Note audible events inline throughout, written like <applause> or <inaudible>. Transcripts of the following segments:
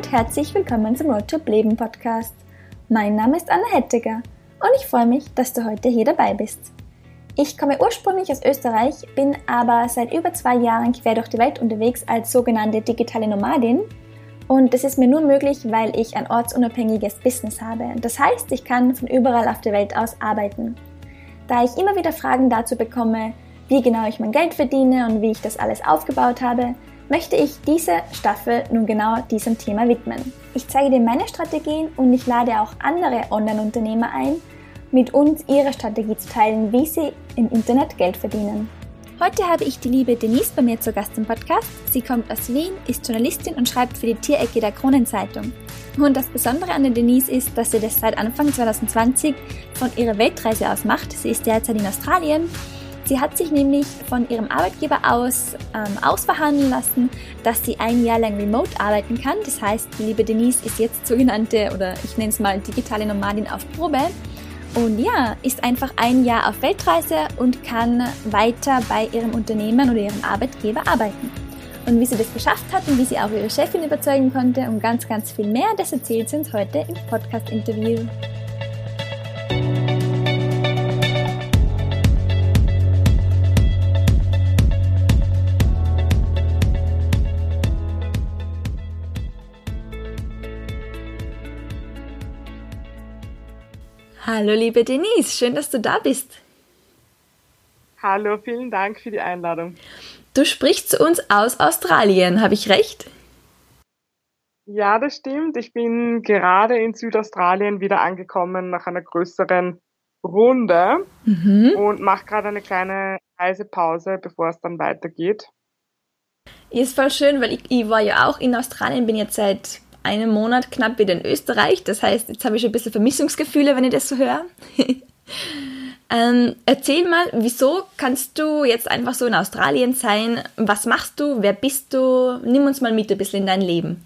und herzlich willkommen zum Roadtrip Leben Podcast. Mein Name ist Anna Hettiger und ich freue mich, dass du heute hier dabei bist. Ich komme ursprünglich aus Österreich, bin aber seit über zwei Jahren quer durch die Welt unterwegs als sogenannte digitale Nomadin und das ist mir nur möglich, weil ich ein ortsunabhängiges Business habe. Das heißt, ich kann von überall auf der Welt aus arbeiten. Da ich immer wieder Fragen dazu bekomme, wie genau ich mein Geld verdiene und wie ich das alles aufgebaut habe, möchte ich diese Staffel nun genau diesem Thema widmen. Ich zeige dir meine Strategien und ich lade auch andere Online-Unternehmer ein, mit uns ihre Strategie zu teilen, wie sie im Internet Geld verdienen. Heute habe ich die liebe Denise bei mir zu Gast im Podcast. Sie kommt aus Wien, ist Journalistin und schreibt für die Tierecke der Kronenzeitung. Und das Besondere an der Denise ist, dass sie das seit Anfang 2020 von ihrer Weltreise aus macht. Sie ist derzeit in Australien Sie hat sich nämlich von ihrem Arbeitgeber aus ähm, ausverhandeln lassen, dass sie ein Jahr lang remote arbeiten kann. Das heißt, die liebe Denise ist jetzt sogenannte, oder ich nenne es mal digitale Nomadin auf Probe. Und ja, ist einfach ein Jahr auf Weltreise und kann weiter bei ihrem Unternehmen oder ihrem Arbeitgeber arbeiten. Und wie sie das geschafft hat und wie sie auch ihre Chefin überzeugen konnte und ganz, ganz viel mehr, das erzählt sie uns heute im Podcast-Interview. Hallo liebe Denise, schön, dass du da bist. Hallo, vielen Dank für die Einladung. Du sprichst zu uns aus Australien, habe ich recht? Ja, das stimmt. Ich bin gerade in Südaustralien wieder angekommen nach einer größeren Runde mhm. und mache gerade eine kleine Reisepause, bevor es dann weitergeht. Ist voll schön, weil ich, ich war ja auch in Australien, bin jetzt seit einem Monat knapp wieder in Österreich. Das heißt, jetzt habe ich ein bisschen Vermissungsgefühle, wenn ich das so höre. <laughs> ähm, erzähl mal, wieso kannst du jetzt einfach so in Australien sein? Was machst du? Wer bist du? Nimm uns mal mit ein bisschen in dein Leben.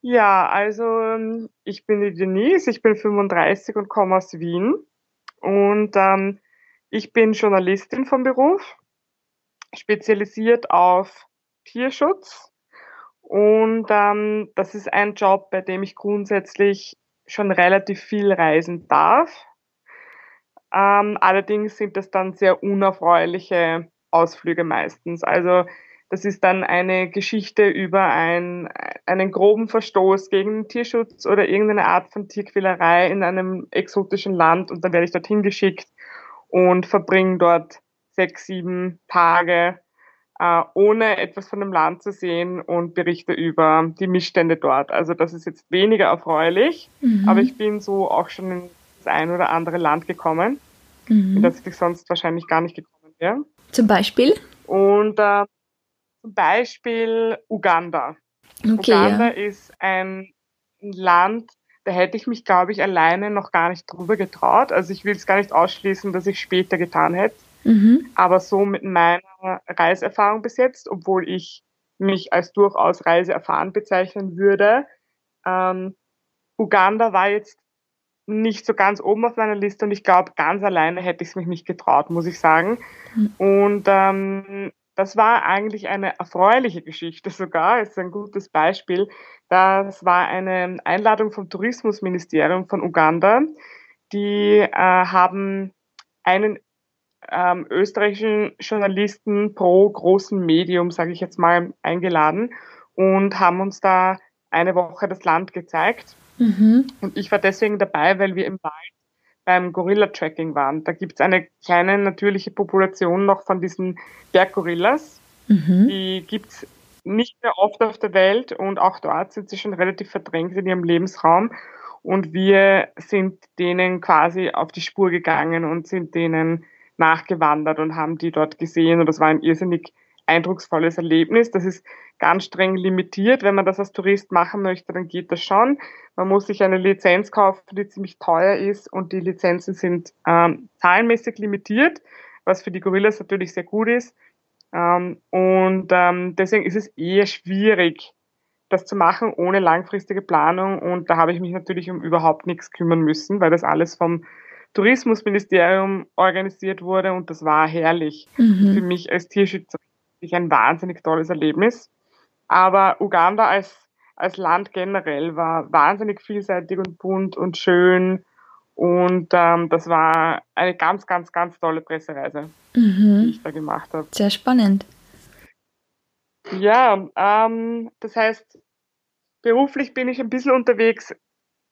Ja, also ähm, ich bin die Denise, ich bin 35 und komme aus Wien. Und ähm, ich bin Journalistin vom Beruf, spezialisiert auf Tierschutz und ähm, das ist ein Job, bei dem ich grundsätzlich schon relativ viel reisen darf. Ähm, allerdings sind das dann sehr unerfreuliche Ausflüge meistens. Also das ist dann eine Geschichte über ein, einen groben Verstoß gegen den Tierschutz oder irgendeine Art von Tierquälerei in einem exotischen Land und dann werde ich dorthin geschickt und verbringe dort sechs, sieben Tage äh, ohne etwas von dem Land zu sehen und berichte über die Missstände dort. Also das ist jetzt weniger erfreulich, mhm. aber ich bin so auch schon in das ein oder andere Land gekommen, mhm. in das ich sonst wahrscheinlich gar nicht gekommen wäre. Zum Beispiel? Und äh, zum Beispiel Uganda. Okay, Uganda ja. ist ein Land, da hätte ich mich, glaube ich, alleine noch gar nicht drüber getraut. Also ich will es gar nicht ausschließen, dass ich später getan hätte. Mhm. Aber so mit meiner Reiseerfahrung bis jetzt, obwohl ich mich als durchaus reiseerfahren bezeichnen würde, ähm, Uganda war jetzt nicht so ganz oben auf meiner Liste und ich glaube, ganz alleine hätte ich es mich nicht getraut, muss ich sagen. Mhm. Und ähm, das war eigentlich eine erfreuliche Geschichte sogar, ist ein gutes Beispiel. Das war eine Einladung vom Tourismusministerium von Uganda. Die äh, haben einen ähm, österreichischen Journalisten pro großen Medium, sage ich jetzt mal, eingeladen und haben uns da eine Woche das Land gezeigt. Mhm. Und ich war deswegen dabei, weil wir im Wald beim Gorilla-Tracking waren. Da gibt es eine kleine natürliche Population noch von diesen Berggorillas. Mhm. Die gibt es nicht mehr oft auf der Welt und auch dort sind sie schon relativ verdrängt in ihrem Lebensraum. Und wir sind denen quasi auf die Spur gegangen und sind denen nachgewandert und haben die dort gesehen und das war ein irrsinnig eindrucksvolles Erlebnis. Das ist ganz streng limitiert. Wenn man das als Tourist machen möchte, dann geht das schon. Man muss sich eine Lizenz kaufen, die ziemlich teuer ist und die Lizenzen sind ähm, zahlenmäßig limitiert, was für die Gorillas natürlich sehr gut ist. Ähm, und ähm, deswegen ist es eher schwierig, das zu machen ohne langfristige Planung. Und da habe ich mich natürlich um überhaupt nichts kümmern müssen, weil das alles vom Tourismusministerium organisiert wurde und das war herrlich. Mhm. Für mich als Tierschützerin ein wahnsinnig tolles Erlebnis. Aber Uganda als, als Land generell war wahnsinnig vielseitig und bunt und schön. Und ähm, das war eine ganz, ganz, ganz tolle Pressereise, mhm. die ich da gemacht habe. Sehr spannend. Ja, ähm, das heißt, beruflich bin ich ein bisschen unterwegs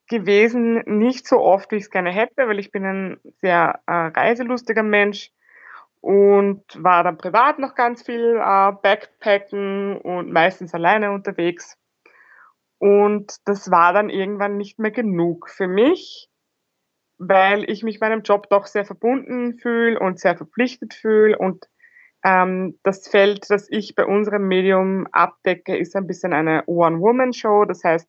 gewesen, nicht so oft, wie ich es gerne hätte, weil ich bin ein sehr äh, reiselustiger Mensch und war dann privat noch ganz viel äh, Backpacken und meistens alleine unterwegs. Und das war dann irgendwann nicht mehr genug für mich, weil ich mich meinem Job doch sehr verbunden fühle und sehr verpflichtet fühle. Und ähm, das Feld, das ich bei unserem Medium abdecke, ist ein bisschen eine One-Woman-Show. Das heißt,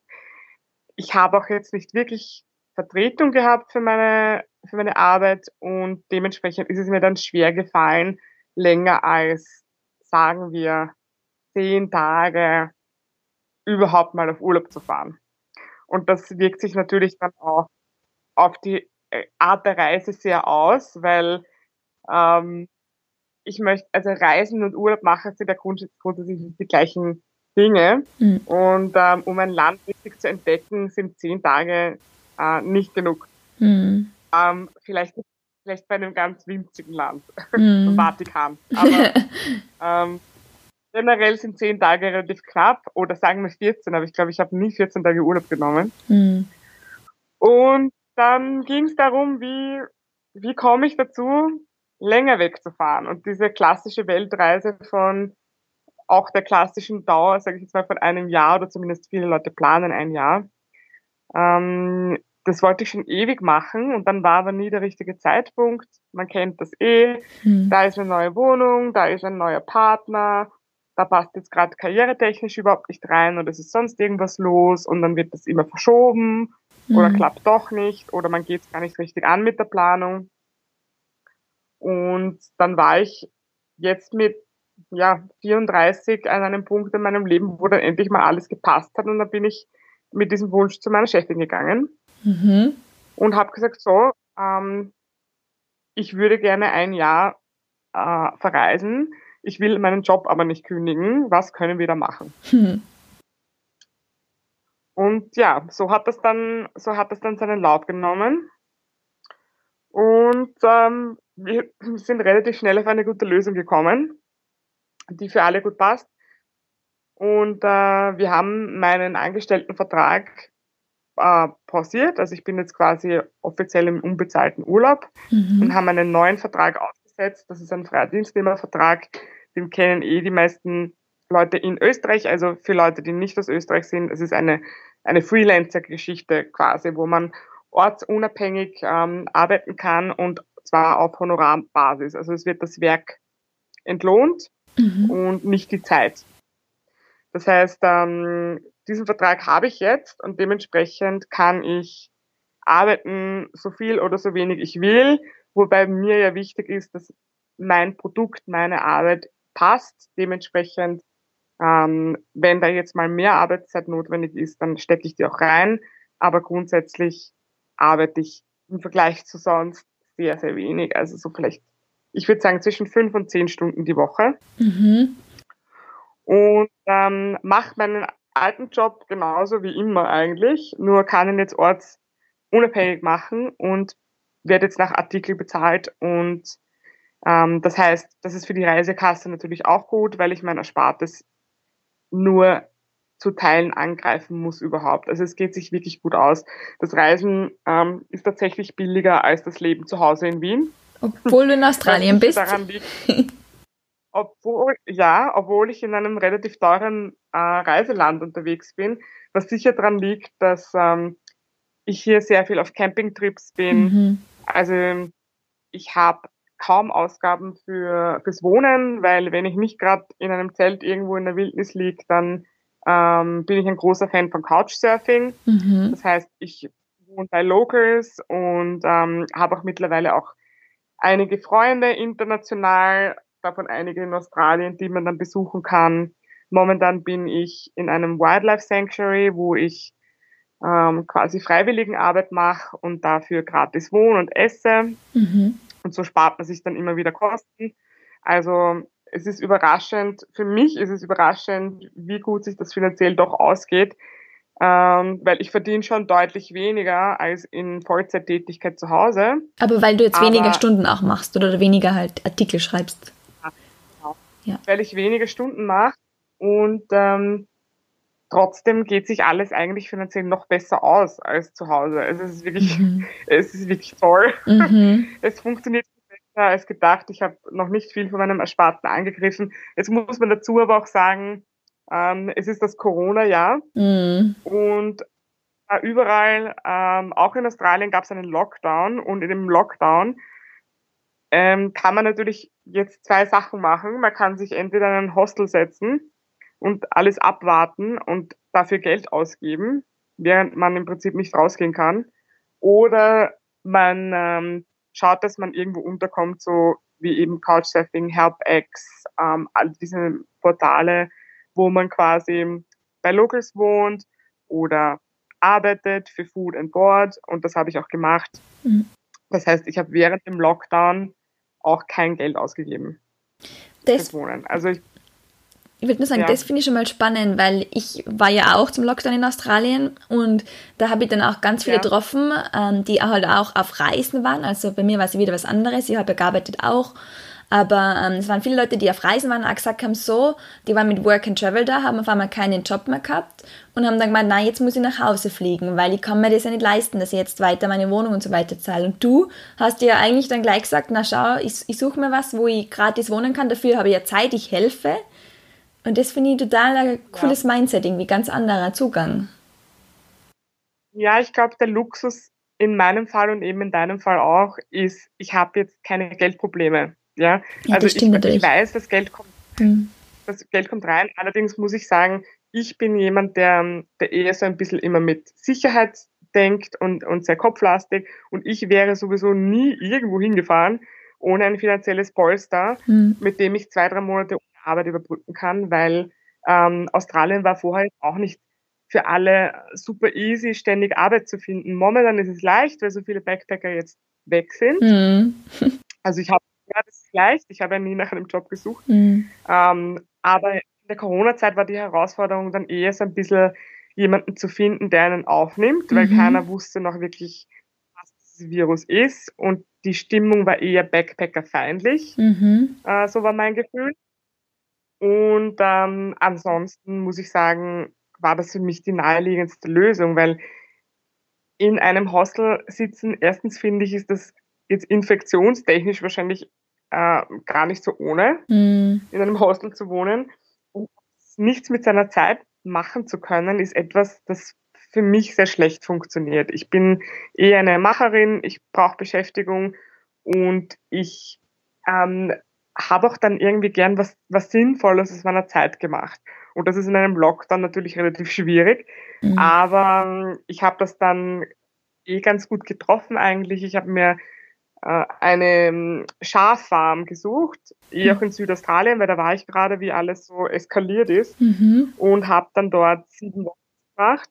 ich habe auch jetzt nicht wirklich Vertretung gehabt für meine, für meine Arbeit und dementsprechend ist es mir dann schwer gefallen, länger als, sagen wir, zehn Tage überhaupt mal auf Urlaub zu fahren. Und das wirkt sich natürlich dann auch auf die äh, Art der Reise sehr aus, weil ähm, ich möchte, also Reisen und Urlaub machen sind ja grundsätzlich die gleichen Dinge. Mhm. Und ähm, um ein Land richtig zu entdecken, sind zehn Tage äh, nicht genug. Mhm. Ähm, vielleicht, vielleicht bei einem ganz winzigen Land, mhm. <laughs> Vatikan. Aber <laughs> ähm, generell sind zehn Tage relativ knapp oder sagen wir 14, aber ich glaube, ich habe nie 14 Tage Urlaub genommen. Mhm. Und dann ging es darum, wie, wie komme ich dazu, länger wegzufahren. Und diese klassische Weltreise von auch der klassischen Dauer, sage ich jetzt mal, von einem Jahr oder zumindest viele Leute planen ein Jahr. Ähm, das wollte ich schon ewig machen und dann war aber nie der richtige Zeitpunkt. Man kennt das eh. Mhm. Da ist eine neue Wohnung, da ist ein neuer Partner, da passt jetzt gerade karrieretechnisch überhaupt nicht rein oder es ist sonst irgendwas los und dann wird das immer verschoben mhm. oder klappt doch nicht oder man geht es gar nicht richtig an mit der Planung. Und dann war ich jetzt mit ja, 34 an einem Punkt in meinem Leben, wo dann endlich mal alles gepasst hat. Und dann bin ich mit diesem Wunsch zu meiner Chefin gegangen mhm. und habe gesagt, so, ähm, ich würde gerne ein Jahr äh, verreisen. Ich will meinen Job aber nicht kündigen. Was können wir da machen? Mhm. Und ja, so hat das dann, so hat das dann seinen Lauf genommen. Und ähm, wir sind relativ schnell auf eine gute Lösung gekommen die für alle gut passt. Und äh, wir haben meinen Angestelltenvertrag äh, pausiert. Also ich bin jetzt quasi offiziell im unbezahlten Urlaub mhm. und haben einen neuen Vertrag ausgesetzt. Das ist ein Freidienstnehmervertrag. Den kennen eh die meisten Leute in Österreich. Also für Leute, die nicht aus Österreich sind, es ist eine, eine Freelancer-Geschichte quasi, wo man ortsunabhängig ähm, arbeiten kann und zwar auf Honorarbasis. Also es wird das Werk entlohnt mhm. und nicht die Zeit. Das heißt, ähm, diesen Vertrag habe ich jetzt und dementsprechend kann ich arbeiten, so viel oder so wenig ich will, wobei mir ja wichtig ist, dass mein Produkt, meine Arbeit passt. Dementsprechend, ähm, wenn da jetzt mal mehr Arbeitszeit notwendig ist, dann stecke ich die auch rein. Aber grundsätzlich arbeite ich im Vergleich zu sonst sehr, sehr wenig. Also so vielleicht ich würde sagen, zwischen fünf und zehn Stunden die Woche. Mhm. Und ähm, mache meinen alten Job genauso wie immer eigentlich, nur kann ihn jetzt ortsunabhängig machen und werde jetzt nach Artikel bezahlt. Und ähm, das heißt, das ist für die Reisekasse natürlich auch gut, weil ich mein Erspartes nur zu Teilen angreifen muss überhaupt. Also es geht sich wirklich gut aus. Das Reisen ähm, ist tatsächlich billiger als das Leben zu Hause in Wien. Obwohl du in Australien bist. Daran liegt, <laughs> obwohl, ja, obwohl ich in einem relativ teuren äh, Reiseland unterwegs bin, was sicher daran liegt, dass ähm, ich hier sehr viel auf Campingtrips bin. Mhm. Also ich habe kaum Ausgaben für fürs Wohnen, weil wenn ich nicht gerade in einem Zelt irgendwo in der Wildnis liege, dann ähm, bin ich ein großer Fan von Couchsurfing. Mhm. Das heißt, ich wohne bei Locals und ähm, habe auch mittlerweile auch einige Freunde international, davon einige in Australien, die man dann besuchen kann. Momentan bin ich in einem Wildlife Sanctuary, wo ich ähm, quasi Freiwilligenarbeit mache und dafür gratis wohne und esse. Mhm. Und so spart man sich dann immer wieder Kosten. Also es ist überraschend, für mich ist es überraschend, wie gut sich das finanziell doch ausgeht, ähm, weil ich verdiene schon deutlich weniger als in Vollzeittätigkeit zu Hause. Aber weil du jetzt Aber, weniger Stunden auch machst oder weniger halt Artikel schreibst. Ja, genau. Ja. Weil ich weniger Stunden mache und ähm, trotzdem geht sich alles eigentlich finanziell noch besser aus als zu Hause. Also es ist wirklich, mhm. <laughs> es ist wirklich toll. Mhm. <laughs> Es funktioniert besser als gedacht. Ich habe noch nicht viel von meinem Ersparten angegriffen. Jetzt muss man dazu aber auch sagen, ähm, es ist das Corona-Jahr mhm. und äh, überall, ähm, auch in Australien, gab es einen Lockdown und in dem Lockdown ähm, kann man natürlich jetzt zwei Sachen machen. Man kann sich entweder in ein Hostel setzen und alles abwarten und dafür Geld ausgeben, während man im Prinzip nicht rausgehen kann. Oder man ähm, schaut, dass man irgendwo unterkommt, so wie eben Couchsurfing, HelpX, ähm, all diese Portale, wo man quasi bei Locals wohnt oder arbeitet für Food and Board und das habe ich auch gemacht. Mhm. Das heißt, ich habe während dem Lockdown auch kein Geld ausgegeben. Das, Wohnen. Also ich, ich würde nur sagen, ja. das finde ich schon mal spannend, weil ich war ja auch zum Lockdown in Australien und da habe ich dann auch ganz viele ja. getroffen, ähm, die halt auch auf Reisen waren. Also bei mir war es wieder was anderes. Ich habe gearbeitet auch aber ähm, es waren viele Leute, die auf Reisen waren, auch gesagt haben, so, die waren mit Work and Travel da, haben auf einmal keinen Job mehr gehabt und haben dann gemeint, nein, jetzt muss ich nach Hause fliegen, weil ich kann mir das ja nicht leisten, dass ich jetzt weiter meine Wohnung und so weiter zahle. Und du hast dir ja eigentlich dann gleich gesagt, na schau, ich, ich suche mir was, wo ich gratis wohnen kann, dafür habe ich ja Zeit, ich helfe. Und das finde ich total ein cooles ja. Mindset, irgendwie ganz anderer Zugang. Ja, ich glaube, der Luxus in meinem Fall und eben in deinem Fall auch ist, ich habe jetzt keine Geldprobleme. Ja, ja also ich, ich, weiß, das Geld kommt, mhm. das Geld kommt rein. Allerdings muss ich sagen, ich bin jemand, der, der eher so ein bisschen immer mit Sicherheit denkt und, und sehr kopflastig. Und ich wäre sowieso nie irgendwo hingefahren ohne ein finanzielles Polster, mhm. mit dem ich zwei, drei Monate ohne Arbeit überbrücken kann, weil ähm, Australien war vorher auch nicht für alle super easy, ständig Arbeit zu finden. Momentan ist es leicht, weil so viele Backpacker jetzt weg sind. Mhm. Also ich habe ja, das ist leicht. Ich habe ja nie nach einem Job gesucht. Mhm. Ähm, aber in der Corona-Zeit war die Herausforderung dann eher so ein bisschen jemanden zu finden, der einen aufnimmt, weil mhm. keiner wusste noch wirklich, was das Virus ist. Und die Stimmung war eher Backpacker-feindlich. Mhm. Äh, so war mein Gefühl. Und ähm, ansonsten muss ich sagen, war das für mich die naheliegendste Lösung, weil in einem Hostel sitzen, erstens finde ich, ist das jetzt infektionstechnisch wahrscheinlich äh, gar nicht so ohne, mm. in einem Hostel zu wohnen. Und nichts mit seiner Zeit machen zu können, ist etwas, das für mich sehr schlecht funktioniert. Ich bin eher eine Macherin, ich brauche Beschäftigung und ich ähm, habe auch dann irgendwie gern was, was Sinnvolles aus meiner Zeit gemacht. Und das ist in einem Lockdown natürlich relativ schwierig, mhm. aber ähm, ich habe das dann eh ganz gut getroffen eigentlich. Ich habe mir eine ähm, Schaffarm gesucht, eh auch in Südaustralien, weil da war ich gerade, wie alles so eskaliert ist mhm. und habe dann dort sieben Wochen gemacht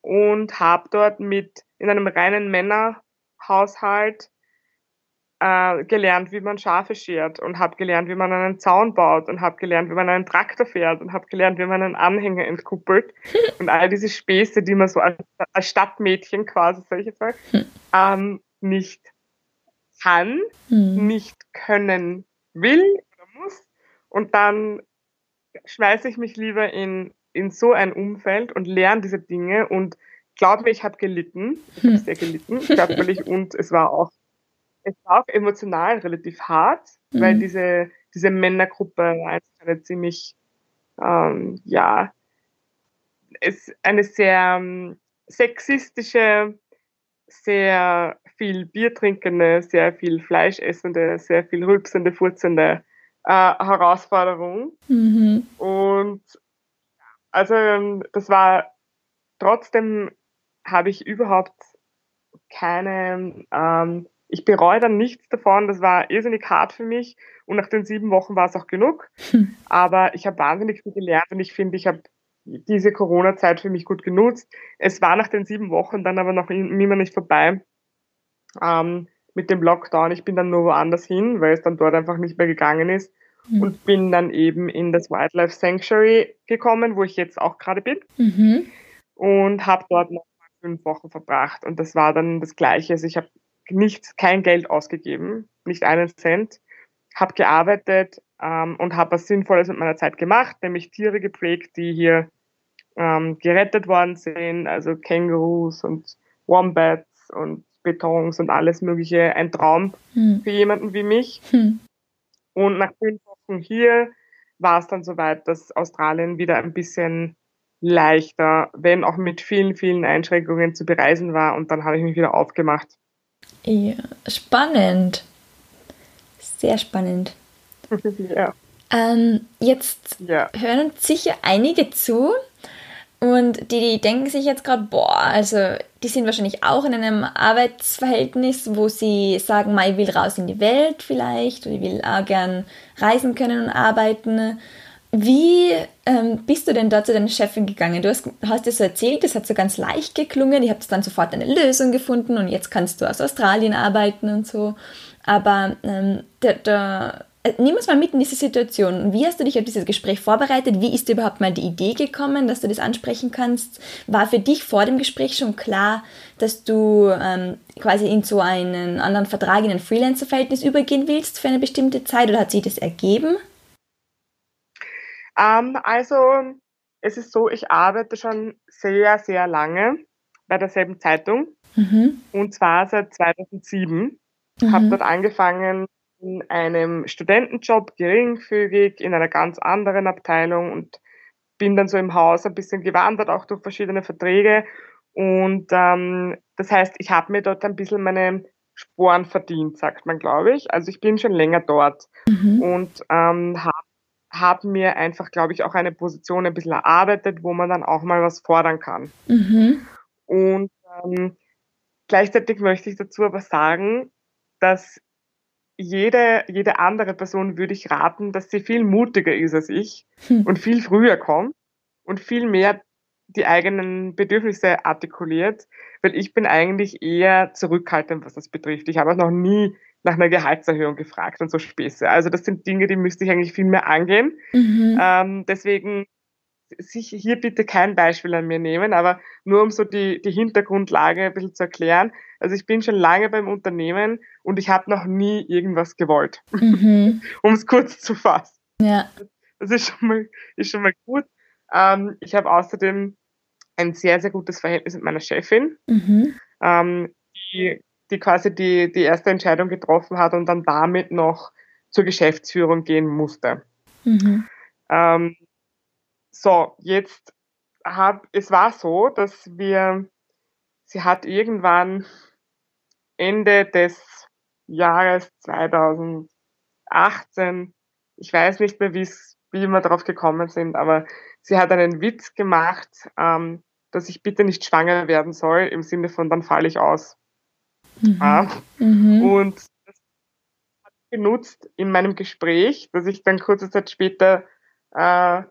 und habe dort mit in einem reinen Männerhaushalt äh, gelernt, wie man Schafe schert und habe gelernt, wie man einen Zaun baut und habe gelernt, wie man einen Traktor fährt und habe gelernt, wie man einen Anhänger entkuppelt <laughs> und all diese Späße, die man so als, als Stadtmädchen quasi, sag ich jetzt mal, hm. ähm, nicht kann, mhm. nicht können will oder muss. Und dann schmeiße ich mich lieber in, in so ein Umfeld und lerne diese Dinge und glaube mir, ich habe gelitten. Ich habe hm. sehr gelitten, körperlich <laughs> und es war auch, es war auch emotional relativ hart, mhm. weil diese, diese Männergruppe eine ziemlich, ähm, ja, es eine sehr ähm, sexistische, sehr viel Bier trinkende, sehr viel Fleisch essende, sehr viel rülpsende, furzende äh, Herausforderung. Mhm. Und also ähm, das war trotzdem habe ich überhaupt keine, ähm, ich bereue dann nichts davon, das war irrsinnig hart für mich und nach den sieben Wochen war es auch genug. Hm. Aber ich habe wahnsinnig viel gelernt und ich finde, ich habe diese Corona-Zeit für mich gut genutzt. Es war nach den sieben Wochen dann aber noch immer nicht vorbei ähm, mit dem Lockdown. Ich bin dann nur woanders hin, weil es dann dort einfach nicht mehr gegangen ist. mhm. und bin dann eben in das Wildlife Sanctuary gekommen, wo ich jetzt auch gerade bin. Mhm. Und habe dort noch fünf Wochen verbracht. Und das war dann das Gleiche. Also ich habe nichts, kein Geld ausgegeben, nicht einen Cent, habe gearbeitet ähm, und habe was Sinnvolles mit meiner Zeit gemacht, nämlich Tiere gepflegt, die hier ähm, gerettet worden sind, also Kängurus und Wombats und Betons und alles Mögliche. Ein Traum hm. für jemanden wie mich. Hm. Und nach fünf Wochen hier war es dann soweit, dass Australien wieder ein bisschen leichter, wenn auch mit vielen, vielen Einschränkungen zu bereisen war. Und dann habe ich mich wieder aufgemacht. Ja, spannend. Sehr spannend. <laughs> ja. Ähm, jetzt ja. hören uns sicher einige zu, und die, die denken sich jetzt gerade, boah, also die sind wahrscheinlich auch in einem Arbeitsverhältnis, wo sie sagen, ich will raus in die Welt vielleicht oder ich will auch gern reisen können und arbeiten. Wie ähm, bist du denn da zu deiner Chefin gegangen? Du hast, hast dir so erzählt, das hat so ganz leicht geklungen, ihr habt dann sofort eine Lösung gefunden und jetzt kannst du aus Australien arbeiten und so. Aber ähm, der äh, nimm uns mal mit in diese Situation. Wie hast du dich auf dieses Gespräch vorbereitet? Wie ist dir überhaupt mal die Idee gekommen, dass du das ansprechen kannst? War für dich vor dem Gespräch schon klar, dass du ähm, quasi in so einen anderen Vertrag, in ein Freelancer-Verhältnis übergehen willst für eine bestimmte Zeit oder hat sich das ergeben? Ähm, also, es ist so, ich arbeite schon sehr, sehr lange bei derselben Zeitung mhm. und zwar seit 2007. Mhm. Habe dort angefangen in einem Studentenjob, geringfügig, in einer ganz anderen Abteilung und bin dann so im Haus ein bisschen gewandert, auch durch verschiedene Verträge. Und ähm, das heißt, ich habe mir dort ein bisschen meine Sporen verdient, sagt man, glaube ich. Also ich bin schon länger dort mhm. und ähm, habe hab mir einfach, glaube ich, auch eine Position ein bisschen erarbeitet, wo man dann auch mal was fordern kann. Mhm. Und ähm, gleichzeitig möchte ich dazu aber sagen, dass jede, jede andere Person würde ich raten, dass sie viel mutiger ist als ich hm. und viel früher kommt und viel mehr die eigenen Bedürfnisse artikuliert, weil ich bin eigentlich eher zurückhaltend, was das betrifft. Ich habe auch noch nie nach einer Gehaltserhöhung gefragt und so Späße. Also das sind Dinge, die müsste ich eigentlich viel mehr angehen. Mhm. Ähm, deswegen sich hier bitte kein Beispiel an mir nehmen, aber nur um so die, die Hintergrundlage ein bisschen zu erklären. Also ich bin schon lange beim Unternehmen und ich habe noch nie irgendwas gewollt, mhm. <laughs> um es kurz zu fassen. Ja. Das ist schon mal, ist schon mal gut. Ähm, ich habe außerdem ein sehr, sehr gutes Verhältnis mit meiner Chefin, mhm. ähm, die, die quasi die, die erste Entscheidung getroffen hat und dann damit noch zur Geschäftsführung gehen musste. Mhm. Ähm, so, jetzt hab, es war so, dass wir, sie hat irgendwann Ende des Jahres 2018, ich weiß nicht mehr, wie wir darauf gekommen sind, aber sie hat einen Witz gemacht, ähm, dass ich bitte nicht schwanger werden soll, im Sinne von, dann falle ich aus. Mhm. Ja. Mhm. Und das hat genutzt in meinem Gespräch, dass ich dann kurze Zeit später äh,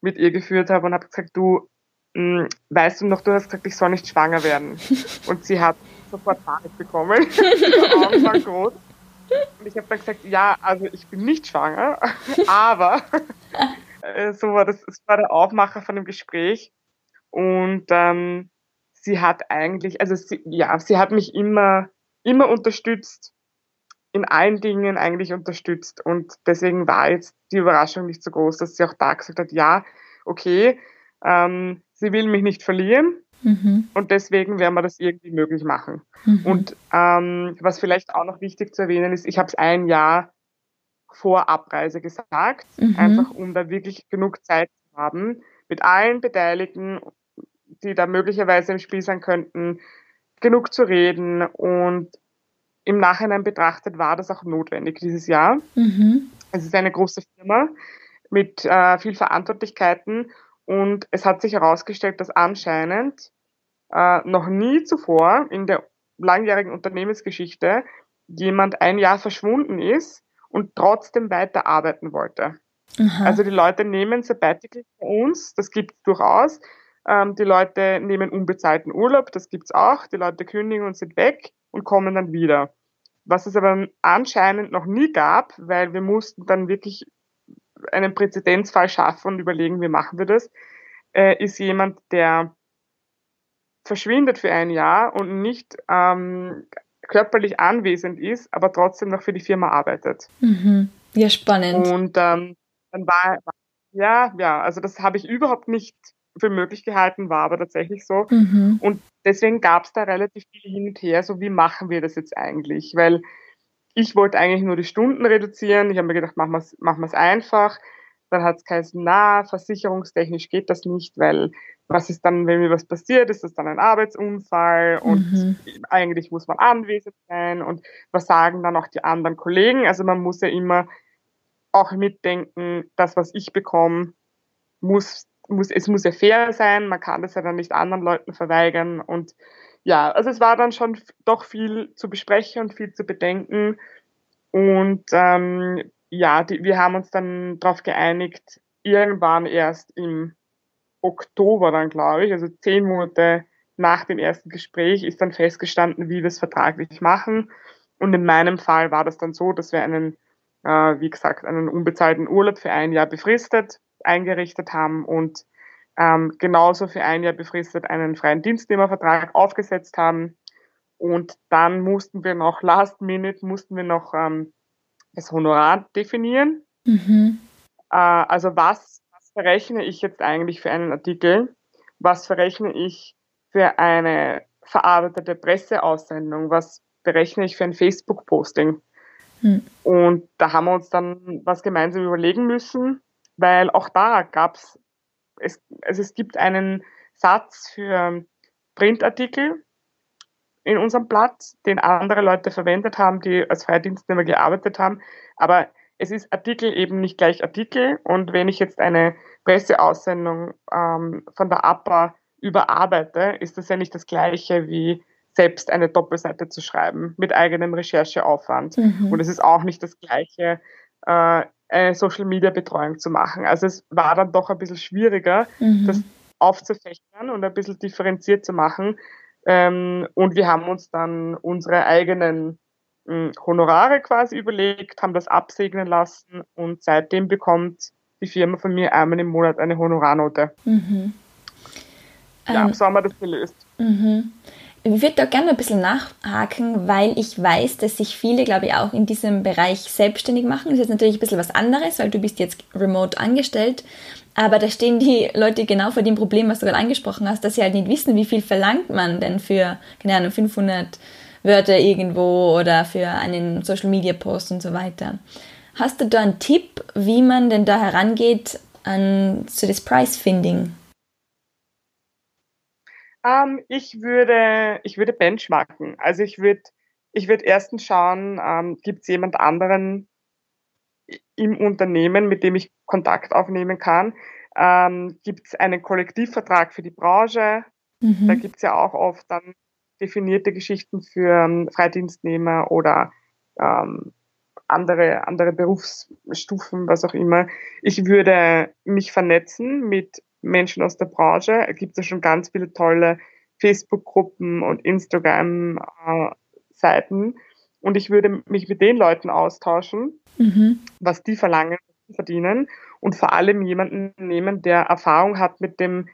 mit ihr geführt habe und habe gesagt, du, mh, hm, weißt du noch, du hast gesagt, ich soll nicht schwanger werden. <laughs> Und sie hat sofort Panik bekommen. <laughs> Ihre Augen waren groß. Und ich habe dann gesagt, ja, also ich bin nicht schwanger, <laughs> aber äh, so war das, das war der Aufmacher von dem Gespräch. Und ähm, sie hat eigentlich, also sie, ja, sie hat mich immer, immer unterstützt in allen Dingen eigentlich unterstützt. Und deswegen war jetzt die Überraschung nicht so groß, dass sie auch da gesagt hat, ja, okay, ähm, sie will mich nicht verlieren. Mhm. Und deswegen werden wir das irgendwie möglich machen. Mhm. Und ähm, was vielleicht auch noch wichtig zu erwähnen ist, ich habe es ein Jahr vor Abreise gesagt, mhm. einfach um da wirklich genug Zeit zu haben, mit allen Beteiligten, die da möglicherweise im Spiel sein könnten, genug zu reden und im Nachhinein betrachtet war das auch notwendig dieses Jahr. Mhm. Es ist eine große Firma mit äh, viel Verantwortlichkeiten und es hat sich herausgestellt, dass anscheinend äh, noch nie zuvor in der langjährigen Unternehmensgeschichte jemand ein Jahr verschwunden ist und trotzdem weiter arbeiten wollte. Aha. Also die Leute nehmen Sabbatical bei uns, das gibt es durchaus. Ähm, die Leute nehmen unbezahlten Urlaub, das gibt es auch. Die Leute kündigen und sind weg und kommen dann wieder. Was es aber anscheinend noch nie gab, weil wir mussten dann wirklich einen Präzedenzfall schaffen und überlegen, wie machen wir das, äh, ist jemand, der verschwindet für ein Jahr und nicht ähm, körperlich anwesend ist, aber trotzdem noch für die Firma arbeitet. Mhm. Ja, spannend. Und ähm, dann war, ja, ja, also das habe ich überhaupt nicht für möglich gehalten, war aber tatsächlich so. Mhm. Und deswegen gab es da relativ viel hin und her, so wie machen wir das jetzt eigentlich? Weil ich wollte eigentlich nur die Stunden reduzieren. Ich habe mir gedacht, machen wir es machen einfach. Dann hat es geheißen, na, versicherungstechnisch geht das nicht, weil was ist dann, wenn mir was passiert? Ist das dann ein Arbeitsunfall? Und mhm. eigentlich muss man anwesend sein. Und was sagen dann auch die anderen Kollegen? Also man muss ja immer auch mitdenken, das, was ich bekomme, muss, muss, es muss ja fair sein. Man kann das ja dann nicht anderen Leuten verweigern. Und ja, also es war dann schon doch viel zu besprechen und viel zu bedenken. Und ähm, ja, die, wir haben uns dann darauf geeinigt, irgendwann erst im Oktober dann, glaube ich, also zehn Monate nach dem ersten Gespräch ist dann festgestanden, wie wir es vertraglich machen. Und in meinem Fall war das dann so, dass wir einen, äh, wie gesagt, einen unbezahlten Urlaub für ein Jahr befristet eingerichtet haben und ähm, genauso für ein Jahr befristet einen freien Dienstnehmervertrag aufgesetzt haben. Und dann mussten wir noch, last minute, mussten wir noch ähm, das Honorar definieren. Mhm. Äh, also was, was verrechne ich jetzt eigentlich für einen Artikel? Was verrechne ich für eine verarbeitete Presseaussendung? Was berechne ich für ein Facebook-Posting? Mhm. Und da haben wir uns dann was gemeinsam überlegen müssen, weil auch da gab es, also es gibt einen Satz für Printartikel in unserem Blatt, den andere Leute verwendet haben, die als Freidienstnehmer gearbeitet haben. Aber es ist Artikel eben nicht gleich Artikel. Und wenn ich jetzt eine Presseaussendung ähm, von der APA überarbeite, ist das ja nicht das gleiche wie selbst eine Doppelseite zu schreiben mit eigenem Rechercheaufwand. Mhm. Und es ist auch nicht das gleiche, äh, eine Social Media Betreuung zu machen. Also es war dann doch ein bisschen schwieriger, mhm. das aufzufächern und ein bisschen differenziert zu machen, ähm, und wir haben uns dann unsere eigenen äh, Honorare quasi überlegt, haben das absegnen lassen und seitdem bekommt die Firma von mir einmal im Monat eine Honorarnote. Mhm. Ja, ähm, so haben wir das gelöst. Mhm. Ich würde da gerne ein bisschen nachhaken, weil ich weiß, dass sich viele, glaube ich, auch in diesem Bereich selbstständig machen. Das ist natürlich ein bisschen was anderes, weil du bist jetzt remote angestellt. Aber da stehen die Leute genau vor dem Problem, was du gerade angesprochen hast, dass sie halt nicht wissen, wie viel verlangt man denn für, keine Ahnung, 500 Wörter irgendwo oder für einen Social Media Post und so weiter. Hast du da einen Tipp, wie man denn da herangeht an zu das Price Finding? Ähm, ich würde, ich würde benchmarken. Also ich würde, ich würde erstens schauen, ähm, gibt es jemand anderen, im Unternehmen, mit dem ich Kontakt aufnehmen kann. Ähm, gibt es einen Kollektivvertrag für die Branche? Mhm. Da gibt es ja auch oft dann definierte Geschichten für ähm, Freidienstnehmer oder ähm, andere, andere Berufsstufen, was auch immer. Ich würde mich vernetzen mit Menschen aus der Branche. Es gibt ja schon ganz viele tolle Facebook-Gruppen und Instagram-Seiten. Und ich würde mich mit den Leuten austauschen, mhm. was die verlangen, verdienen und vor allem jemanden nehmen, der Erfahrung hat mit dem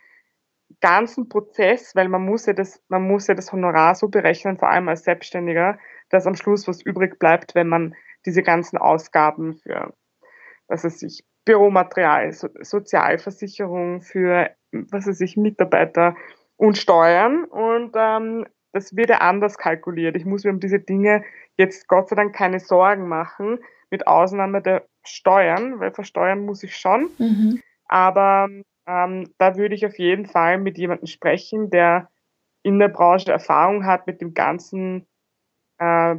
ganzen Prozess, weil man muss ja das, man muss ja das Honorar so berechnen, vor allem als Selbstständiger, dass am Schluss was übrig bleibt, wenn man diese ganzen Ausgaben für, was weiß ich, Büromaterial, so, Sozialversicherung für, was weiß ich, Mitarbeiter und Steuern und ähm, das wird ja anders kalkuliert. Ich muss mir um diese Dinge jetzt Gott sei Dank keine Sorgen machen, mit Ausnahme der Steuern, weil versteuern muss ich schon. Mhm. Aber ähm, da würde ich auf jeden Fall mit jemandem sprechen, der in der Branche Erfahrung hat mit dem ganzen äh,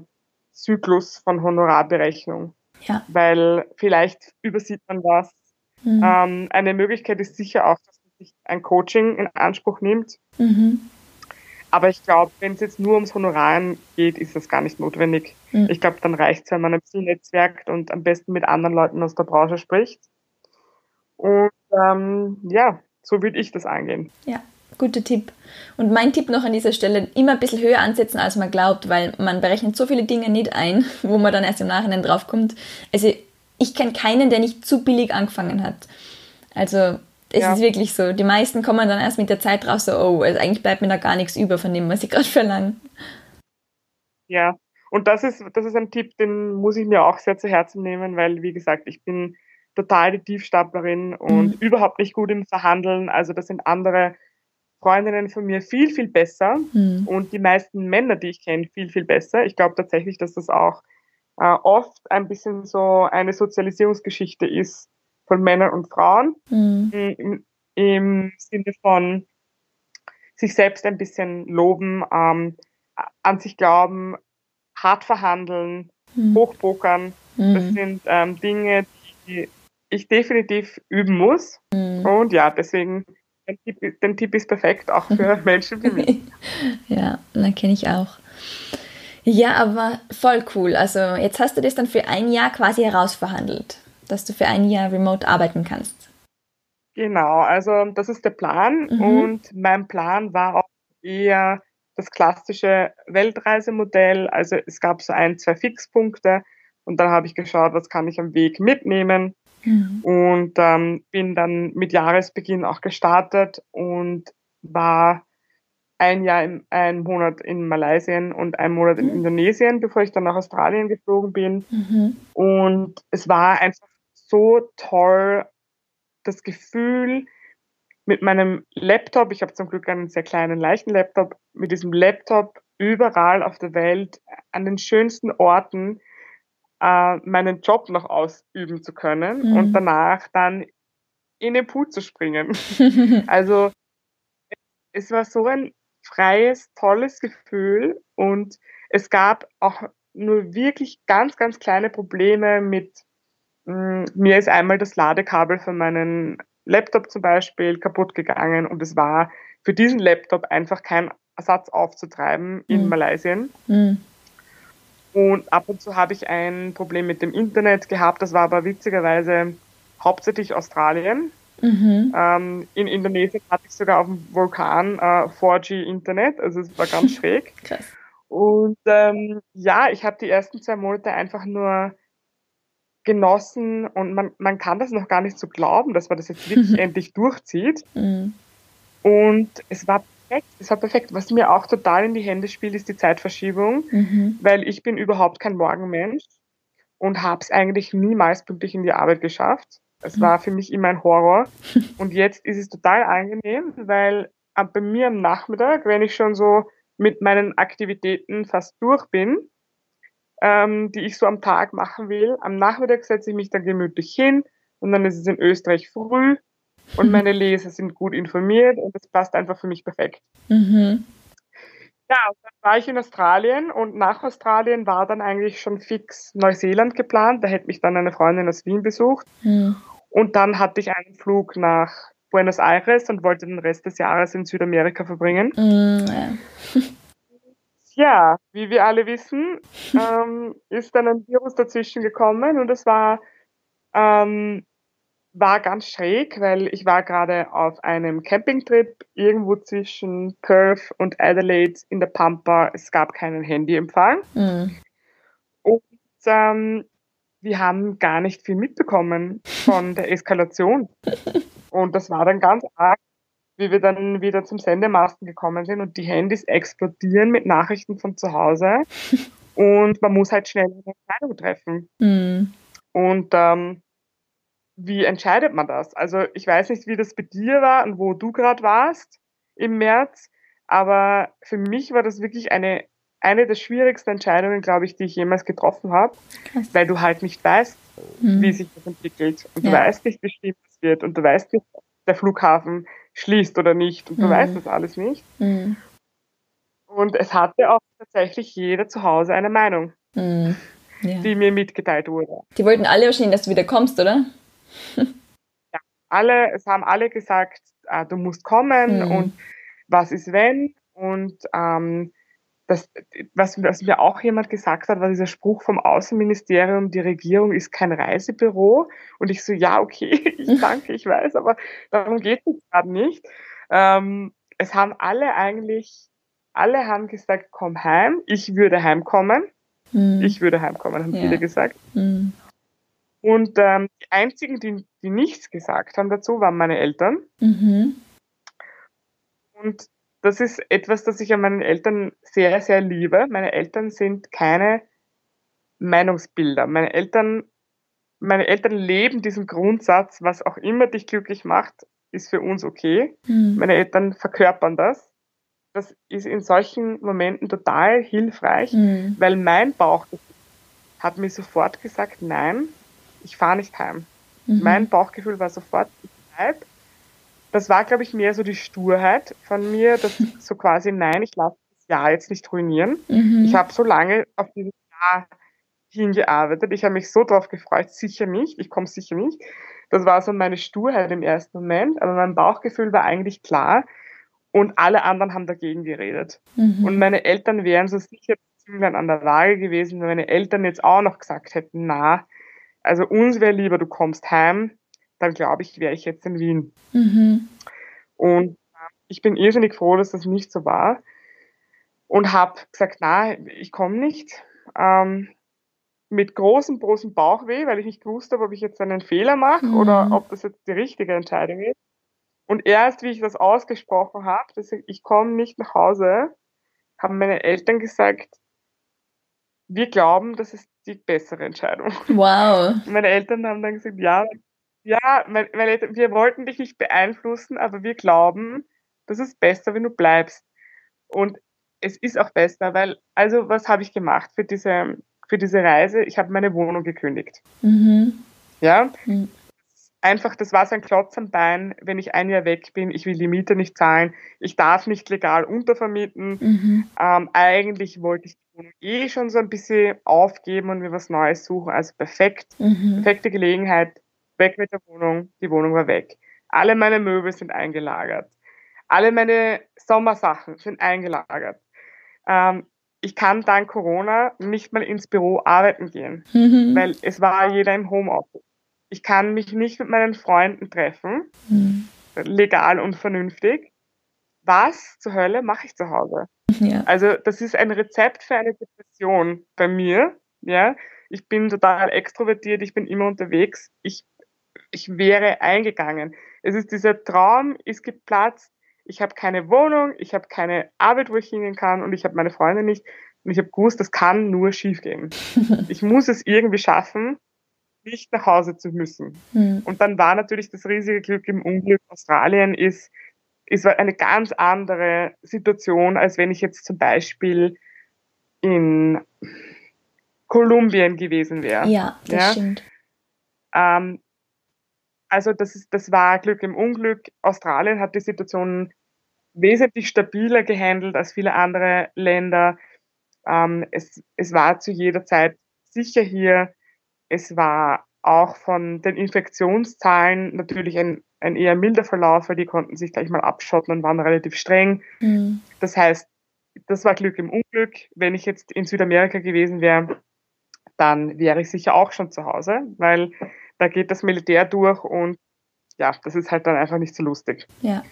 Zyklus von Honorarberechnung. Ja. Weil vielleicht übersieht man was. Mhm. Ähm, eine Möglichkeit ist sicher auch, dass man sich ein Coaching in Anspruch nimmt. Mhm. Aber ich glaube, wenn es jetzt nur ums Honoraren geht, ist das gar nicht notwendig. Mhm. Ich glaube, dann reicht es, wenn man ein bisschen netzwerkt und am besten mit anderen Leuten aus der Branche spricht. Und ähm, ja, so würde ich das angehen. Ja, guter Tipp. Und mein Tipp noch an dieser Stelle, immer ein bisschen höher ansetzen, als man glaubt, weil man berechnet so viele Dinge nicht ein, <laughs> wo man dann erst im Nachhinein draufkommt. Also ich kenne keinen, der nicht zu billig angefangen hat. Also es ja. ist wirklich so. Die meisten kommen dann erst mit der Zeit raus, so, oh, also eigentlich bleibt mir da gar nichts über von dem, was ich <laughs> gerade verlange. Ja, und das ist, das ist ein Tipp, den muss ich mir auch sehr zu Herzen nehmen, weil, wie gesagt, ich bin total die Tiefstaplerin und mhm. überhaupt nicht gut im Verhandeln. Also das sind andere Freundinnen von mir viel, viel besser mhm. und die meisten Männer, die ich kenne, viel, viel besser. Ich glaube tatsächlich, dass das auch äh, oft ein bisschen so eine Sozialisierungsgeschichte ist von Männern und Frauen mhm. im, im, Sinne von sich selbst ein bisschen loben, ähm, an sich glauben, hart verhandeln, mhm. hochpokern. Das mhm. sind ähm, Dinge, die ich definitiv üben muss. Mhm. Und ja, deswegen, den Tipp, den Tipp ist perfekt, auch für <laughs> Menschen wie mich. ja, den kenne ich auch. Ja, aber voll cool. Also jetzt hast du das dann für ein Jahr quasi herausverhandelt, dass du für ein Jahr remote arbeiten kannst. Genau, also das ist der Plan mhm. und mein Plan war auch eher das klassische Weltreisemodell. Also es gab so ein, zwei Fixpunkte und dann habe ich geschaut, was kann ich am Weg mitnehmen mhm. und ähm, bin dann mit Jahresbeginn auch gestartet und war ein Jahr, im, ein Monat in Malaysia und ein Monat in mhm. Indonesien, bevor ich dann nach Australien geflogen bin. Mhm. Und es war einfach so toll, das Gefühl, mit meinem Laptop, ich habe zum Glück einen sehr kleinen, leichten Laptop, mit diesem Laptop überall auf der Welt an den schönsten Orten äh, meinen Job noch ausüben zu können mhm. und danach dann in den Pool zu springen. <laughs> also es war so ein freies, tolles Gefühl und es gab auch nur wirklich ganz, ganz kleine Probleme mit, mh, mm, mir ist einmal das Ladekabel von meinem Laptop zum Beispiel kaputt gegangen und es war für diesen Laptop einfach kein Ersatz aufzutreiben in mhm. Malaysia. Mhm. Und ab und zu habe ich ein Problem mit dem Internet gehabt, das war aber witzigerweise hauptsächlich Australien. Mhm. Ähm, in Indonesien hatte ich sogar auf dem Vulkan äh, 4G-Internet, also es war ganz <laughs> schräg. Krass. Und ähm, ja, ich habe die ersten zwei Monate einfach nur genossen und man, man kann das noch gar nicht so glauben, dass man das jetzt wirklich <laughs> endlich durchzieht. Mhm. Und es war perfekt, es war perfekt. Was mir auch total in die Hände spielt, ist die Zeitverschiebung, mhm. weil ich bin überhaupt kein Morgenmensch und habe es eigentlich niemals pünktlich in die Arbeit geschafft. Es war für mich immer ein Horror. <laughs> Und jetzt ist es total angenehm, weil bei mir am Nachmittag, wenn ich schon so mit meinen Aktivitäten fast durch bin, ähm, die ich so am Tag machen will, am Nachmittag setze ich mich dann gemütlich hin und dann ist es in Österreich früh und meine Leser sind gut informiert und das passt einfach für mich perfekt. Mhm. Ja, dann war ich in Australien und nach Australien war dann eigentlich schon fix Neuseeland geplant. Da hätte mich dann eine Freundin aus Wien besucht. Mhm. Und dann hatte ich einen Flug nach Buenos Aires und wollte den Rest des Jahres in Südamerika verbringen. Ja. <laughs> ja. wie wir alle wissen, <laughs> ähm, ist dann ein Virus dazwischen gekommen und es war, ähm, war ganz schräg, weil ich war gerade auf einem Campingtrip irgendwo zwischen Perth und Adelaide in der Pampa. Es gab keinen Handyempfang. Mm. Und ähm, wir haben gar nicht viel mitbekommen von der Eskalation. <laughs> Und das war dann ganz arg, wie wir dann wieder zum Sendemasten gekommen sind und die Handys explodieren mit Nachrichten von zu Hause. <laughs> Und man muss halt schnell eine Entscheidung treffen. Mhm. Und ähm, wie entscheidet man das? Also ich weiß nicht, wie das bei dir war und wo du gerade warst im März, aber für mich war das wirklich eine eine der schwierigsten Entscheidungen, glaube ich, die ich jemals getroffen habe, weil du halt nicht weißt, mhm. wie sich das entwickelt. Und ja. du weißt nicht, wie schlimm es wird. Und du weißt nicht, ob der Flughafen schließt oder nicht. Und du mhm. weißt das alles nicht. Mhm. Und es hatte auch tatsächlich jeder zu Hause eine Meinung, mhm. ja. die mir mitgeteilt wurde. Die wollten alle wahrscheinlich, dass du wieder kommst, oder? Ja, alle, es haben alle gesagt, ah, du musst kommen mhm. und was ist wenn? Und ähm, das, was, was mir auch jemand gesagt hat, war dieser Spruch vom Außenministerium, die Regierung ist kein Reisebüro. Und ich so, ja, okay, <laughs> ich <laughs> danke, ich weiß, aber darum geht es gerade nicht. Ähm, es haben alle eigentlich, alle haben gesagt, komm heim, ich würde heimkommen. Mhm. Ich würde heimkommen, haben ja. viele gesagt. Mhm. Und ähm, die einzigen, die, die nichts gesagt haben dazu, waren meine Eltern. Mhm. Und das ist etwas, das ich an meinen Eltern sehr, sehr liebe. Meine Eltern sind keine Meinungsbilder. Meine Eltern, meine Eltern leben diesen Grundsatz, was auch immer dich glücklich macht, ist für uns okay. Mhm. Meine Eltern verkörpern das. Das ist in solchen Momenten total hilfreich, mhm. weil mein Bauch hat mir sofort gesagt, nein, ich fahre nicht heim. Mhm. Mein Bauchgefühl war sofort, ich bleib. Das war, glaube ich, mehr so die Sturheit von mir, dass <laughs> so quasi, nein, ich lasse das Jahr jetzt nicht ruinieren. Mhm. Ich habe so lange auf dieses Jahr hingearbeitet. Ich habe mich so drauf gefreut, sicher nicht, ich komme sicher nicht. Das war so meine Sturheit im ersten Moment, aber mein Bauchgefühl war eigentlich klar und alle anderen haben dagegen geredet. Mhm. Und meine Eltern wären so sicher Zünglein an der Waage gewesen, wenn meine Eltern jetzt auch noch gesagt hätten, na, also uns wäre lieber, du kommst heim, dann glaube ich, wäre ich jetzt in Wien. Mhm. Und äh, ich bin irrsinnig froh, dass das nicht so war und habe gesagt, na, ich komme nicht. Ähm, mit großem, großem Bauchweh, weil ich nicht gewusst habe, ob ich jetzt einen Fehler mache mhm. oder ob das jetzt die richtige Entscheidung ist. Und erst, wie ich das ausgesprochen habe, dass ich, ich komme nicht nach Hause, haben meine Eltern gesagt, wir glauben, das ist die bessere Entscheidung. Wow. <laughs> Meine Eltern haben dann gesagt, ja, ja, meine, meine Eltern, wir wollten dich nicht beeinflussen, aber wir glauben, das ist besser, wenn du bleibst. Und es ist auch besser, weil, also was habe ich gemacht für diese für diese Reise, ich habe meine Wohnung gekündigt. Mhm. Ja. Mhm. Einfach, das war so ein Klotz am Bein, wenn ich ein Jahr weg bin, ich will die Miete nicht zahlen, ich darf nicht legal untervermieten. Mhm. Ähm, eigentlich wollte ich eh schon so ein bisschen aufgeben und mir was Neues suchen. Also perfekt, mhm. perfekte Gelegenheit, weg mit der Wohnung, die Wohnung war weg. Alle meine Möbel sind eingelagert. Alle meine Sommersachen sind eingelagert. Ähm, ich kann dank Corona nicht mal ins Büro arbeiten gehen, mhm. weil es war jeder im Homeoffice. Ich kann mich nicht mit meinen Freunden treffen, mhm. legal und vernünftig. Was zur Hölle mache ich zu Hause? <laughs> Ja. Also das ist ein Rezept für eine Depression bei mir. Ja, ich bin total extrovertiert, ich bin immer unterwegs. Ich, ich wäre eingegangen. Es ist dieser Traum, ist geplatzt ich habe keine Wohnung, ich habe keine Arbeit, wo ich hingehen kann und ich habe meine Freunde nicht. Und ich habe gewusst, das kann nur schiefgehen. <laughs> ich muss es irgendwie schaffen, nicht nach Hause zu müssen. Mhm. Und dann war natürlich das riesige Glück im Unglück. Australien ist, ist eine ganz andere Situation, als wenn ich jetzt zum Beispiel in Kolumbien gewesen wäre. Ja, das ja? stimmt. Ähm, also das, ist, das war Glück im Unglück. Australien hat die Situation wesentlich stabiler gehandelt als viele andere Länder. Ähm, es, es war zu jeder Zeit sicher hier. Es war auch von den Infektionszahlen natürlich ein, ein eher milder Verlauf, weil die konnten sich gleich mal abschotten und waren relativ streng. Mhm. Das heißt, das war Glück im Unglück. Wenn ich jetzt in Südamerika gewesen wäre, dann wäre ich sicher auch schon zu Hause, weil da geht das Militär durch und ja, das ist halt dann einfach nicht so lustig. Ja.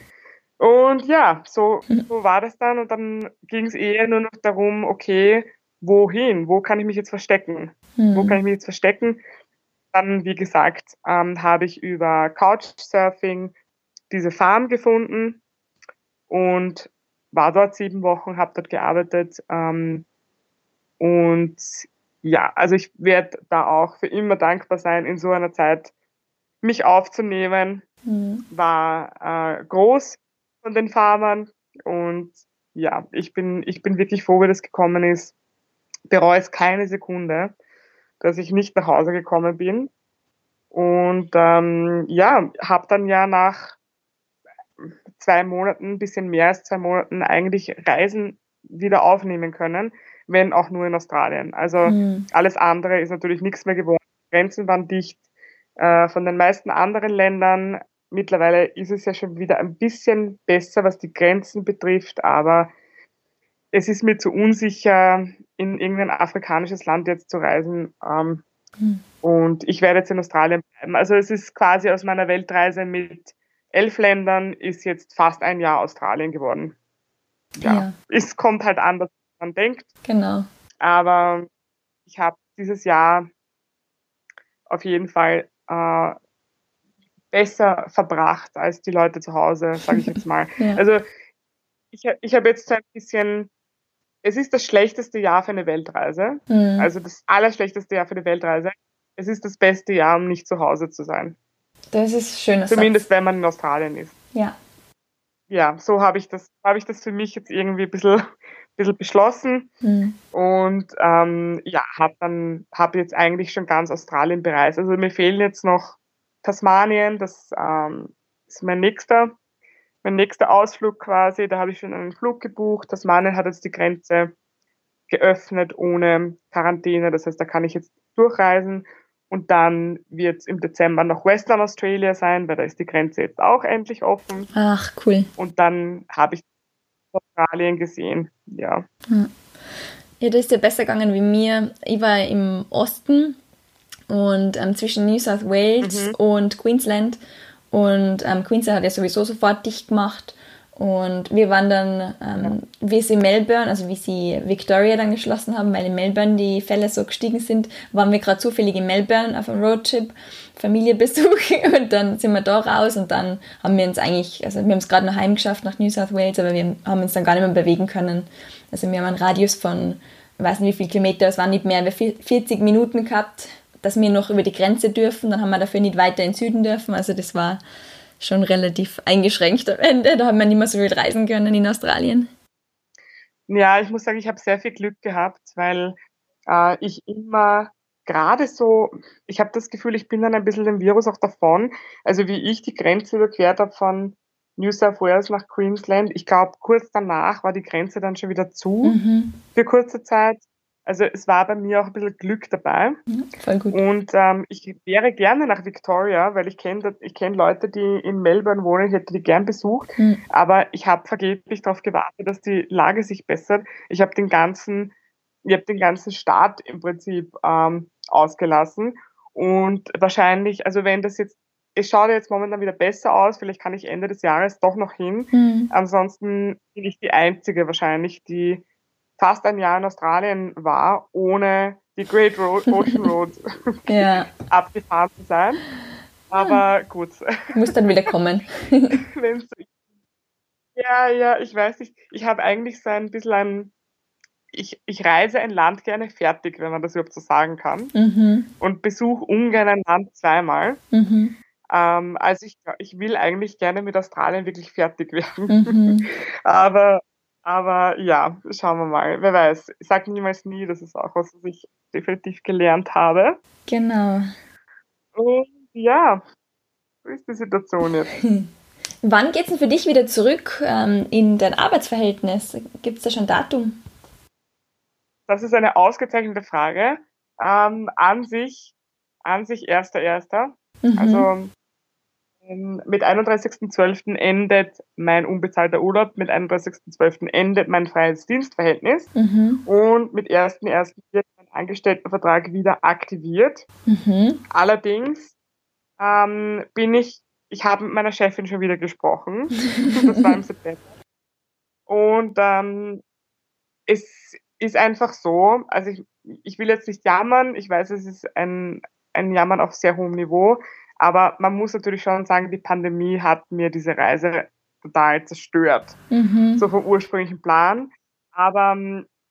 Und ja, so, mhm. so war das dann und dann ging es eher nur noch darum, okay, wohin? Wo kann ich mich jetzt verstecken? Mhm. Wo kann ich mich jetzt verstecken? Dann, wie gesagt, ähm, habe ich über Couchsurfing diese Farm gefunden und war dort sieben Wochen, habe dort gearbeitet ähm, und ja, also ich werde da auch für immer dankbar sein, in so einer Zeit mich aufzunehmen. Mhm. War äh, groß von den Farmern und ja, ich bin, ich bin wirklich froh, wie das gekommen ist. Bereue es keine Sekunde, dass ich nicht nach Hause gekommen bin. Und ähm, ja, habe dann ja nach zwei Monaten, ein bisschen mehr als zwei Monaten, eigentlich Reisen wieder aufnehmen können wenn auch nur in Australien. Also mhm. alles andere ist natürlich nichts mehr geworden. Grenzen waren dicht. Äh, von den meisten anderen Ländern mittlerweile ist es ja schon wieder ein bisschen besser, was die Grenzen betrifft, aber es ist mir zu unsicher, in irgendein afrikanisches Land jetzt zu reisen. Ähm, mhm. Und ich werde jetzt in Australien bleiben. Also es ist quasi aus meiner Weltreise mit elf Ländern ist jetzt fast ein Jahr Australien geworden. Ja, ja. es kommt halt anders man denkt. Genau. Aber ich habe dieses Jahr auf jeden Fall äh, besser verbracht als die Leute zu Hause, sage ich jetzt mal. <laughs> ja. Also ich, ich habe jetzt so ein bisschen, es ist das schlechteste Jahr für eine Weltreise, mhm. also das allerschlechteste Jahr für eine Weltreise. Es ist das beste Jahr, um nicht zu Hause zu sein. Das ist schön. Zumindest Satz. wenn man in Australien ist. Ja. Ja, so habe ich das, habe ich das für mich jetzt irgendwie ein bisschen <laughs> bisschen beschlossen mhm. und ähm, ja, habe dann habe jetzt eigentlich schon ganz Australien bereist. Also mir fehlen jetzt noch Tasmanien, das ähm, ist mein nächster mein nächster Ausflug quasi. Da habe ich schon einen Flug gebucht. Tasmanien hat jetzt die Grenze geöffnet ohne Quarantäne, das heißt, da kann ich jetzt durchreisen. Und dann wird es im Dezember noch Western Australia sein, weil da ist die Grenze jetzt auch endlich offen. Ach, cool. Und dann habe ich Australien gesehen, ja. Ja, das ist ja besser gegangen wie mir. Ich war im Osten und ähm, zwischen New South Wales mhm. und Queensland. Und ähm, Queensland hat ja sowieso sofort dicht gemacht. Und wir waren dann, ähm, wie sie Melbourne, also wie sie Victoria dann geschlossen haben, weil in Melbourne die Fälle so gestiegen sind, waren wir gerade zufällig in Melbourne auf einem Roadtrip, Familienbesuch <laughs> und dann sind wir da raus und dann haben wir uns eigentlich, also wir haben es gerade noch heimgeschafft nach New South Wales, aber wir haben uns dann gar nicht mehr bewegen können. Also wir haben einen Radius von, ich weiß nicht wie viele Kilometer, es waren nicht mehr, wir 40 Minuten gehabt, dass wir noch über die Grenze dürfen, dann haben wir dafür nicht weiter in den Süden dürfen, also das war schon relativ eingeschränkt am Ende. Da haben wir nicht mehr so viel reisen können in Australien. Ja, ich muss sagen, ich habe sehr viel Glück gehabt, weil äh, ich immer gerade so, ich habe das Gefühl, ich bin dann ein bisschen dem Virus auch davon. Also wie ich die Grenze überquert habe von New South Wales nach Queensland, ich glaube, kurz danach war die Grenze dann schon wieder zu mhm. für kurze Zeit. Also es war bei mir auch ein bisschen Glück dabei. Ja, voll gut. Und ähm, ich wäre gerne nach Victoria, weil ich kenne ich kenn Leute, die in Melbourne wohnen, ich hätte die gern besucht, mhm. aber ich habe vergeblich darauf gewartet, dass die Lage sich bessert. Ich habe den ganzen, ich habe den ganzen Staat im Prinzip ähm, ausgelassen. Und wahrscheinlich, also wenn das jetzt, es schaut jetzt momentan wieder besser aus, vielleicht kann ich Ende des Jahres doch noch hin. Mhm. Ansonsten bin ich die Einzige wahrscheinlich, die fast ein Jahr in Australien war, ohne die Great Road, <laughs> Ocean Road <laughs> ja. abgefahren zu sein. Aber gut. Muss dann wieder kommen. <laughs> ja, ja, ich weiß nicht. Ich habe eigentlich so ein bisschen ein, ich, ich reise ein Land gerne fertig, wenn man das überhaupt so sagen kann. Mhm. Und besuche ungern ein Land zweimal. Mhm. Ähm, also ich, ich will eigentlich gerne mit Australien wirklich fertig werden. Mhm. Aber aber ja, schauen wir mal. Wer weiß. Ich sage niemals nie, das ist auch was, was ich definitiv gelernt habe. Genau. Und ja, so ist die Situation jetzt. <laughs> Wann geht es denn für dich wieder zurück ähm, in dein Arbeitsverhältnis? Gibt es da schon Datum? Das ist eine ausgezeichnete Frage. Ähm, an sich, an sich erster, erster. Mhm. Also mit 31.12. endet mein unbezahlter Urlaub, mit 31.12. endet mein freies Dienstverhältnis mhm. und mit 1.1. wird mein Angestelltenvertrag wieder aktiviert. Mhm. Allerdings ähm, bin ich, ich habe mit meiner Chefin schon wieder gesprochen. das war im <laughs> September. Und ähm, es ist einfach so, also ich, ich will jetzt nicht jammern, ich weiß, es ist ein, ein Jammern auf sehr hohem Niveau, aber man muss natürlich schon sagen, die Pandemie hat mir diese Reise total zerstört. Mhm. So vom ursprünglichen Plan. Aber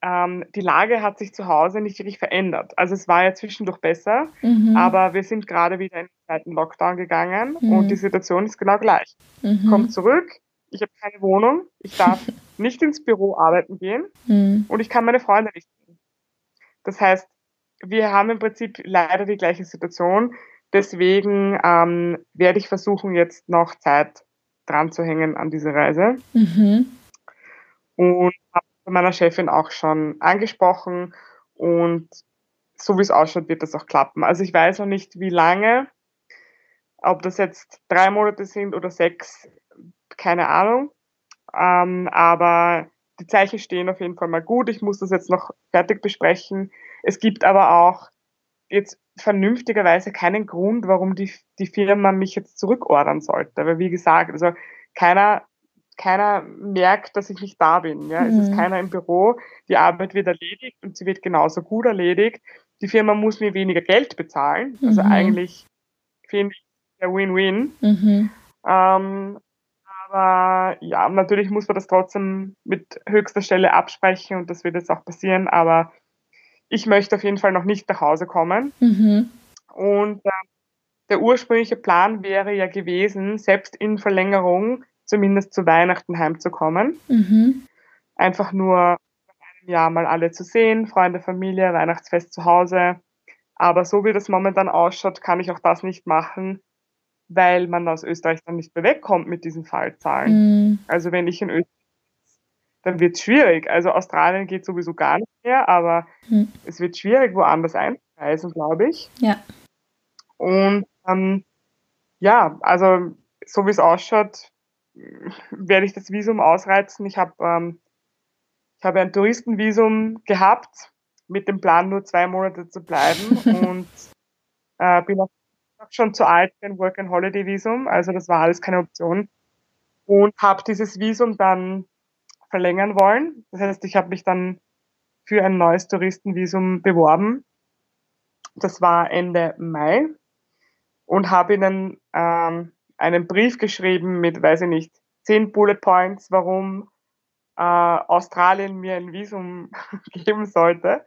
ähm, die Lage hat sich zu Hause nicht wirklich verändert. Also es war ja zwischendurch besser, mhm. aber wir sind gerade wieder in den zweiten Lockdown gegangen mhm. und die Situation ist genau gleich. Mhm. Komm zurück, ich habe keine Wohnung, ich darf <laughs> nicht ins Büro arbeiten gehen mhm. und ich kann meine Freunde nicht sehen. Das heißt, wir haben im Prinzip leider die gleiche Situation. Deswegen ähm, werde ich versuchen, jetzt noch Zeit dran zu hängen an diese Reise. Mhm. Und habe meiner Chefin auch schon angesprochen und so wie es ausschaut, wird das auch klappen. Also ich weiß noch nicht, wie lange, ob das jetzt drei Monate sind oder sechs, keine Ahnung. Ähm, aber die Zeichen stehen auf jeden Fall mal gut. Ich muss das jetzt noch fertig besprechen. Es gibt aber auch jetzt vernünftigerweise keinen Grund, warum die, die Firma mich jetzt zurückordern sollte. Aber wie gesagt, also keiner, keiner merkt, dass ich nicht da bin. Ja? Mhm. Es ist mhm. keiner im Büro. Die Arbeit wird erledigt und sie wird genauso gut erledigt. die Firma muss mir weniger Geld bezahlen. Also mhm. eigentlich finde ich der Win-Win. Mhm. Ähm, aber ja, natürlich muss man das trotzdem mit höchster Stelle absprechen und das wird jetzt auch passieren. Aber ich möchte auf jeden Fall noch nicht nach Hause kommen. Mhm. Und äh, der ursprüngliche Plan wäre ja gewesen, selbst in Verlängerung zumindest zu Weihnachten heimzukommen. Mhm. Einfach nur einem Jahr mal alle zu sehen, Freunde, Familie, Weihnachtsfest zu Hause. Aber so wie das momentan ausschaut, kann ich auch das nicht machen, weil man aus Österreich dann nicht mehr wegkommt mit diesen Fallzahlen. Mhm. Also wenn ich in Österreich dann wird es schwierig. Also Australien geht sowieso gar nicht mehr, aber mhm. es wird schwierig, woanders einzureisen, glaube ich. Ja. Und ähm, ja, also so wie es ausschaut, werde ich das Visum ausreizen. Ich habe ähm, ich habe ein Touristenvisum gehabt mit dem Plan, nur zwei Monate zu bleiben <laughs> und äh, bin auch schon zu alt für ein Work-and-Holiday-Visum, also das war alles keine Option und habe dieses Visum dann verlängern wollen. Das heißt, ich habe mich dann für ein neues Touristenvisum beworben. Das war Ende Mai und habe ihnen ähm, einen Brief geschrieben mit, weiß ich nicht, zehn Bullet Points, warum äh, Australien mir ein Visum <laughs> geben sollte.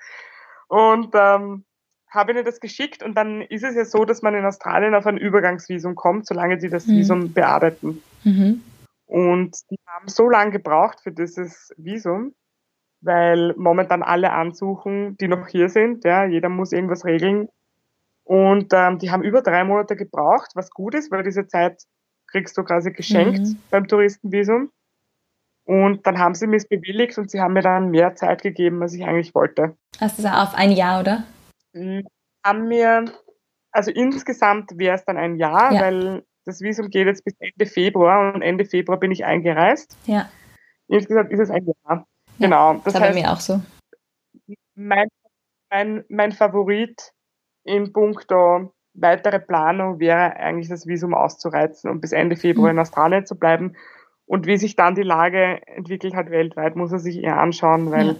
Und ähm, habe ihnen das geschickt und dann ist es ja so, dass man in Australien auf ein Übergangsvisum kommt, solange sie das mhm. Visum bearbeiten. Mhm. Und die haben so lange gebraucht für dieses Visum, weil momentan alle ansuchen, die noch hier sind. Ja, jeder muss irgendwas regeln. Und ähm, die haben über drei Monate gebraucht, was gut ist, weil diese Zeit kriegst du quasi geschenkt mhm. beim Touristenvisum. Und dann haben sie mir es bewilligt und sie haben mir dann mehr Zeit gegeben, als ich eigentlich wollte. Also auf ein Jahr, oder? Mhm. Haben mir, also insgesamt wäre es dann ein Jahr, ja. weil das Visum geht jetzt bis Ende Februar und Ende Februar bin ich eingereist. Ja. Insgesamt ist es ein Jahr. Ja, genau. Das, das war bei mir auch so. Mein, mein, mein Favorit in puncto weitere Planung wäre eigentlich das Visum auszureizen und bis Ende Februar mhm. in Australien zu bleiben. Und wie sich dann die Lage entwickelt hat weltweit, muss er sich eher anschauen, weil ja.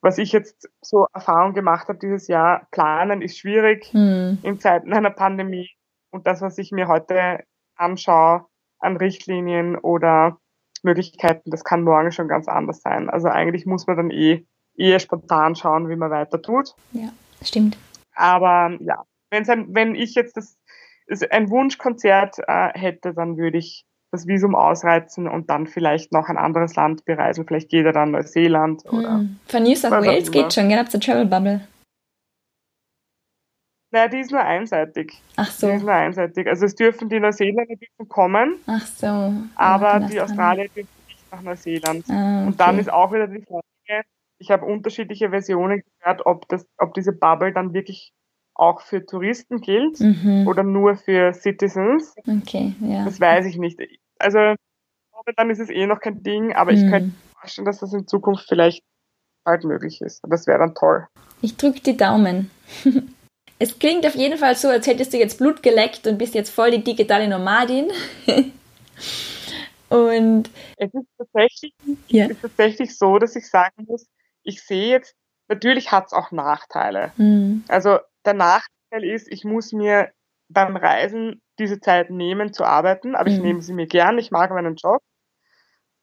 was ich jetzt so Erfahrung gemacht habe dieses Jahr, planen ist schwierig mhm. in Zeiten einer Pandemie. Und das, was ich mir heute anschaue an Richtlinien oder Möglichkeiten, das kann morgen schon ganz anders sein. Also eigentlich muss man dann eh eher spontan schauen, wie man weiter tut. Ja, stimmt. Aber ja, ein, wenn ich jetzt das, ein Wunschkonzert äh, hätte, dann würde ich das Visum ausreizen und dann vielleicht noch ein anderes Land bereisen. Vielleicht geht er dann Neuseeland hm. oder. Von New South Wales geht schon, gell? Habt ihr Travel Bubble? Naja, die ist nur einseitig. Ach so. Die ist nur einseitig. Also es dürfen die Neuseeländer dürfen kommen. Ach so. Aber die Australier dürfen nicht nach Neuseeland. Ah, okay. Und dann ist auch wieder die Frage, ich habe unterschiedliche Versionen gehört, ob, das, ob diese Bubble dann wirklich auch für Touristen gilt mhm. oder nur für Citizens. Okay, ja. Das weiß ich nicht. Also momentan ist es eh noch kein Ding, aber mhm. ich könnte mir vorstellen, dass das in Zukunft vielleicht bald möglich ist. Das wäre dann toll. Ich drücke die Daumen. <laughs> Es klingt auf jeden Fall so, als hättest du jetzt Blut geleckt und bist jetzt voll die digitale Nomadin. <laughs> und es ist tatsächlich, ja. es ist tatsächlich so, dass ich sagen muss, ich sehe jetzt, natürlich hat es auch Nachteile. Mhm. Also der Nachteil ist, ich muss mir beim Reisen diese Zeit nehmen zu arbeiten, aber mhm. ich nehme sie mir gern, ich mag meinen Job.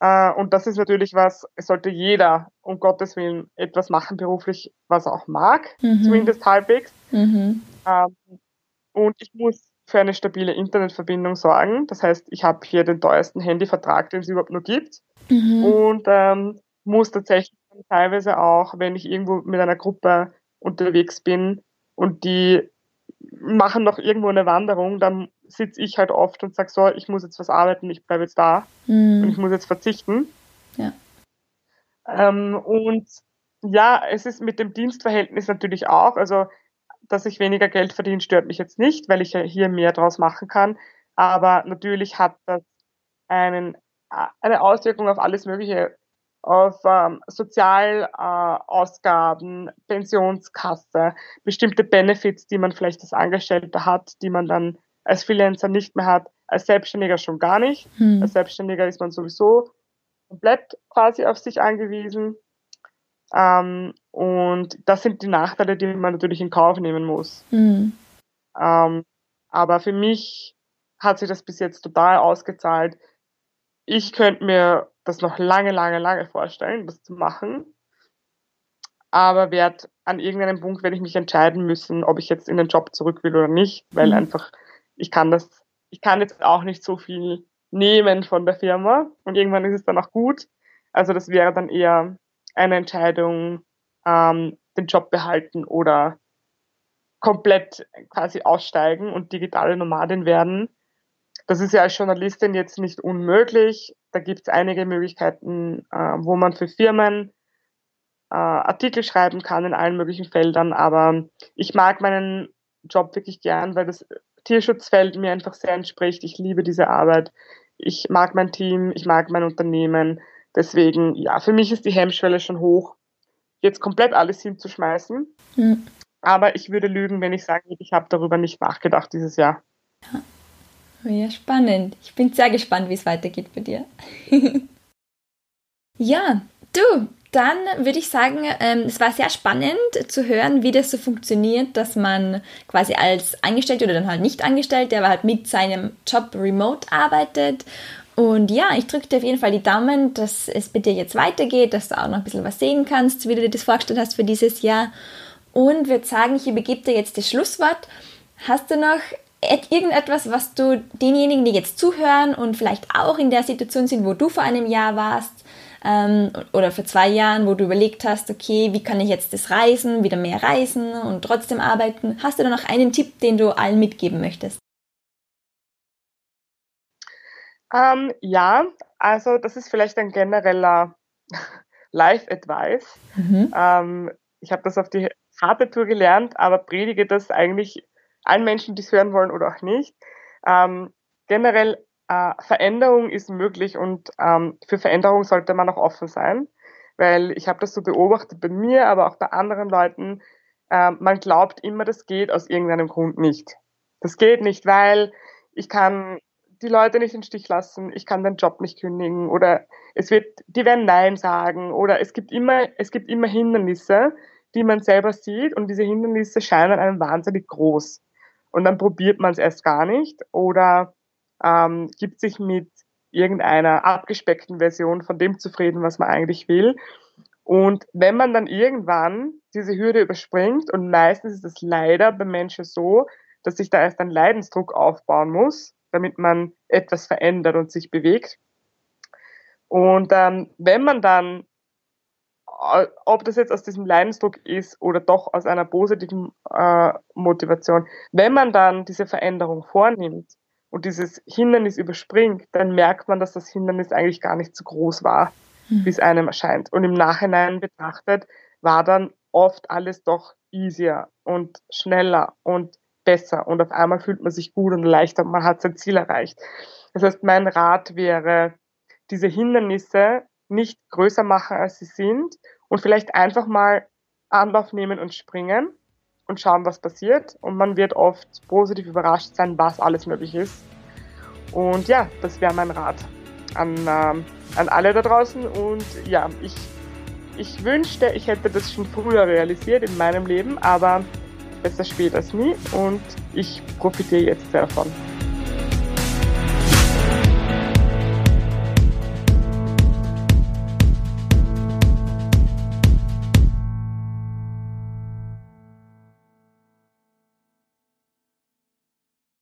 Äh, und das ist natürlich was, es sollte jeder um Gottes Willen etwas machen beruflich, was er auch mag, mhm. zumindest halbwegs. Mhm. Ähm, und ich muss für eine stabile Internetverbindung sorgen. Das heißt, ich habe hier den teuersten Handyvertrag, den es überhaupt nur gibt. Mhm. Und ähm, muss tatsächlich teilweise auch, wenn ich irgendwo mit einer Gruppe unterwegs bin und die machen noch irgendwo eine Wanderung, dann sitze ich halt oft und sage so, ich muss jetzt was arbeiten, ich bleibe jetzt da mhm. und ich muss jetzt verzichten. Ja. Ähm, und ja, es ist mit dem Dienstverhältnis natürlich auch, also dass ich weniger Geld verdiene, stört mich jetzt nicht, weil ich ja hier mehr draus machen kann. Aber natürlich hat das einen, eine Auswirkung auf alles Mögliche, auf ähm, Sozialausgaben, äh, Pensionskasse, bestimmte Benefits, die man vielleicht als Angestellter hat, die man dann als Freelancer nicht mehr hat, als Selbstständiger schon gar nicht. Hm. Als Selbstständiger ist man sowieso komplett quasi auf sich angewiesen. Ähm, und das sind die Nachteile, die man natürlich in Kauf nehmen muss. Mhm. Ähm, aber für mich hat sich das bis jetzt total ausgezahlt. Ich könnte mir das noch lange, lange, lange vorstellen, das zu machen. Aber werd an irgendeinem Punkt werde ich mich entscheiden müssen, ob ich jetzt in den Job zurück will oder nicht, weil mhm. einfach ich kann das, ich kann jetzt auch nicht so viel nehmen von der Firma und irgendwann ist es dann auch gut. Also das wäre dann eher eine Entscheidung, ähm, den Job behalten oder komplett quasi aussteigen und digitale Nomadin werden. Das ist ja als Journalistin jetzt nicht unmöglich. Da gibt es einige Möglichkeiten, äh, wo man für Firmen äh, Artikel schreiben kann in allen möglichen Feldern. Aber ich mag meinen Job wirklich gern, weil das Tierschutzfeld mir einfach sehr entspricht. Ich liebe diese Arbeit. Ich mag mein Team, ich mag mein Unternehmen. Deswegen, ja, für mich ist die Hemmschwelle schon hoch, jetzt komplett alles hinzuschmeißen. Mhm. Aber ich würde lügen, wenn ich sage, ich habe darüber nicht nachgedacht dieses Jahr. Ja. ja, spannend. Ich bin sehr gespannt, wie es weitergeht bei dir. <laughs> ja, du, dann würde ich sagen, ähm, es war sehr spannend zu hören, wie das so funktioniert, dass man quasi als Angestellte oder dann halt nicht Angestellte, aber halt mit seinem Job remote arbeitet. Und ja, ich drücke dir auf jeden Fall die Daumen, dass es bei dir jetzt weitergeht, dass du auch noch ein bisschen was sehen kannst, wie du dir das vorgestellt hast für dieses Jahr. Und würde sagen, ich übergebe dir jetzt das Schlusswort. Hast du noch irgendetwas, was du denjenigen, die jetzt zuhören und vielleicht auch in der Situation sind, wo du vor einem Jahr warst, ähm, oder vor zwei Jahren, wo du überlegt hast, okay, wie kann ich jetzt das Reisen, wieder mehr reisen und trotzdem arbeiten? Hast du da noch einen Tipp, den du allen mitgeben möchtest? Ähm, ja, also das ist vielleicht ein genereller <laughs> Life-Advice. Mhm. Ähm, ich habe das auf die harte Tour gelernt, aber predige das eigentlich allen Menschen, die es hören wollen oder auch nicht. Ähm, generell äh, Veränderung ist möglich und ähm, für Veränderung sollte man auch offen sein, weil ich habe das so beobachtet bei mir, aber auch bei anderen Leuten. Äh, man glaubt immer, das geht aus irgendeinem Grund nicht. Das geht nicht, weil ich kann die Leute nicht den Stich lassen, ich kann den Job nicht kündigen oder es wird, die werden Nein sagen oder es gibt immer, es gibt immer Hindernisse, die man selber sieht und diese Hindernisse scheinen einem wahnsinnig groß. Und dann probiert man es erst gar nicht oder ähm, gibt sich mit irgendeiner abgespeckten Version von dem zufrieden, was man eigentlich will. Und wenn man dann irgendwann diese Hürde überspringt, und meistens ist es leider bei Menschen so, dass sich da erst ein Leidensdruck aufbauen muss, damit man etwas verändert und sich bewegt. Und ähm, wenn man dann, äh, ob das jetzt aus diesem Leidensdruck ist oder doch aus einer positiven äh, Motivation, wenn man dann diese Veränderung vornimmt, und dieses Hindernis überspringt, dann merkt man, dass das Hindernis eigentlich gar nicht so groß war, mhm. wie es einem erscheint. Und im Nachhinein betrachtet war dann oft alles doch easier und schneller und besser und auf einmal fühlt man sich gut und leichter und man hat sein Ziel erreicht. Das heißt, mein Rat wäre, diese Hindernisse nicht größer machen, als sie sind und vielleicht einfach mal Anlauf nehmen und springen und schauen, was passiert. Und man wird oft positiv überrascht sein, was alles möglich ist. Und ja, das wäre mein Rat an, ähm, an alle da draußen. Und ja, ich, ich wünschte, ich hätte das schon früher realisiert in meinem Leben, aber besser spät als nie. Und ich profitiere jetzt sehr davon.